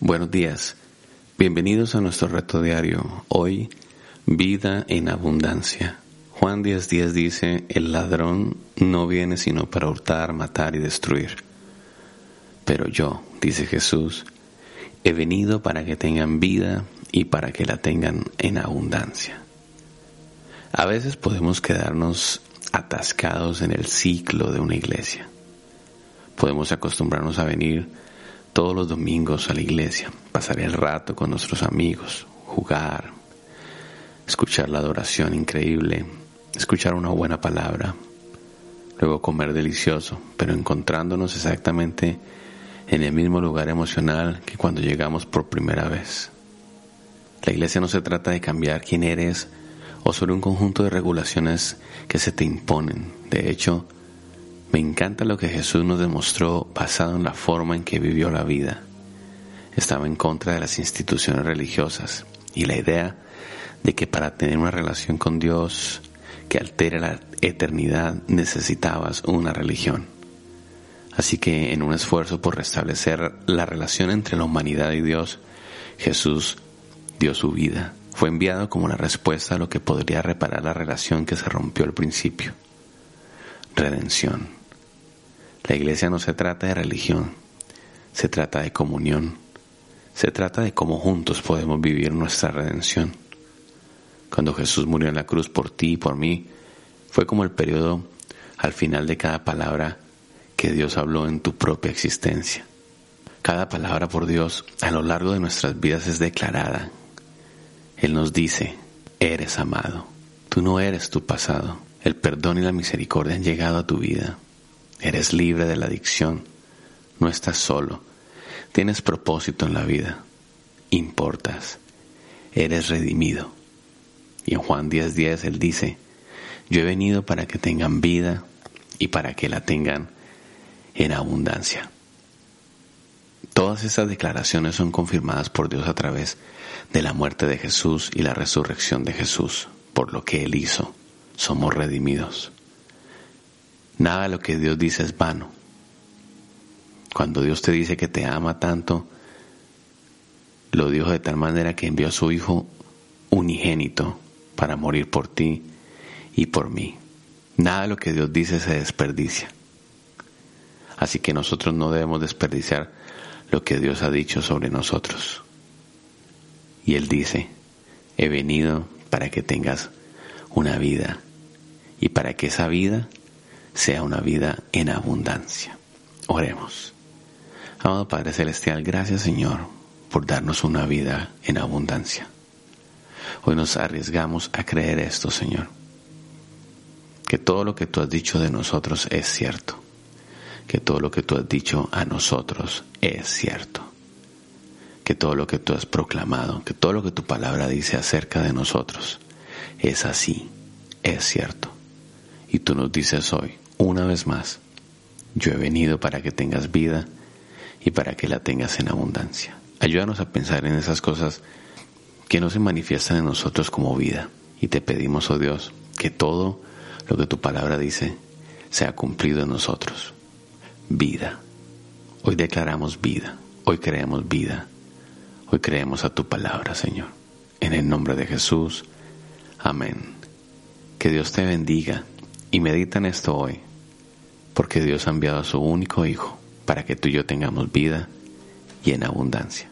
Buenos días. Bienvenidos a nuestro reto diario. Hoy, vida en abundancia. Juan 10:10 dice, el ladrón no viene sino para hurtar, matar y destruir. Pero yo, dice Jesús, he venido para que tengan vida y para que la tengan en abundancia. A veces podemos quedarnos atascados en el ciclo de una iglesia. Podemos acostumbrarnos a venir todos los domingos a la iglesia, pasar el rato con nuestros amigos, jugar, escuchar la adoración increíble, escuchar una buena palabra, luego comer delicioso, pero encontrándonos exactamente en el mismo lugar emocional que cuando llegamos por primera vez. La iglesia no se trata de cambiar quién eres o sobre un conjunto de regulaciones que se te imponen. De hecho, me encanta lo que Jesús nos demostró basado en la forma en que vivió la vida. Estaba en contra de las instituciones religiosas y la idea de que para tener una relación con Dios que altere la eternidad necesitabas una religión. Así que en un esfuerzo por restablecer la relación entre la humanidad y Dios, Jesús dio su vida. Fue enviado como la respuesta a lo que podría reparar la relación que se rompió al principio. Redención. La iglesia no se trata de religión, se trata de comunión, se trata de cómo juntos podemos vivir nuestra redención. Cuando Jesús murió en la cruz por ti y por mí, fue como el periodo al final de cada palabra que Dios habló en tu propia existencia. Cada palabra por Dios a lo largo de nuestras vidas es declarada. Él nos dice, eres amado, tú no eres tu pasado, el perdón y la misericordia han llegado a tu vida. Eres libre de la adicción. No estás solo. Tienes propósito en la vida. Importas. Eres redimido. Y en Juan 10:10 10, él dice, yo he venido para que tengan vida y para que la tengan en abundancia. Todas esas declaraciones son confirmadas por Dios a través de la muerte de Jesús y la resurrección de Jesús, por lo que Él hizo. Somos redimidos. Nada de lo que Dios dice es vano. Cuando Dios te dice que te ama tanto, lo dijo de tal manera que envió a su Hijo unigénito para morir por ti y por mí. Nada de lo que Dios dice se desperdicia. Así que nosotros no debemos desperdiciar lo que Dios ha dicho sobre nosotros. Y Él dice, he venido para que tengas una vida y para que esa vida sea una vida en abundancia. Oremos. Amado Padre Celestial, gracias Señor por darnos una vida en abundancia. Hoy nos arriesgamos a creer esto, Señor. Que todo lo que tú has dicho de nosotros es cierto. Que todo lo que tú has dicho a nosotros es cierto. Que todo lo que tú has proclamado, que todo lo que tu palabra dice acerca de nosotros es así, es cierto. Y tú nos dices hoy, una vez más, yo he venido para que tengas vida y para que la tengas en abundancia. Ayúdanos a pensar en esas cosas que no se manifiestan en nosotros como vida. Y te pedimos, oh Dios, que todo lo que tu palabra dice sea cumplido en nosotros. Vida. Hoy declaramos vida. Hoy creemos vida. Hoy creemos a tu palabra, Señor. En el nombre de Jesús. Amén. Que Dios te bendiga y medita en esto hoy porque Dios ha enviado a su único Hijo para que tú y yo tengamos vida y en abundancia.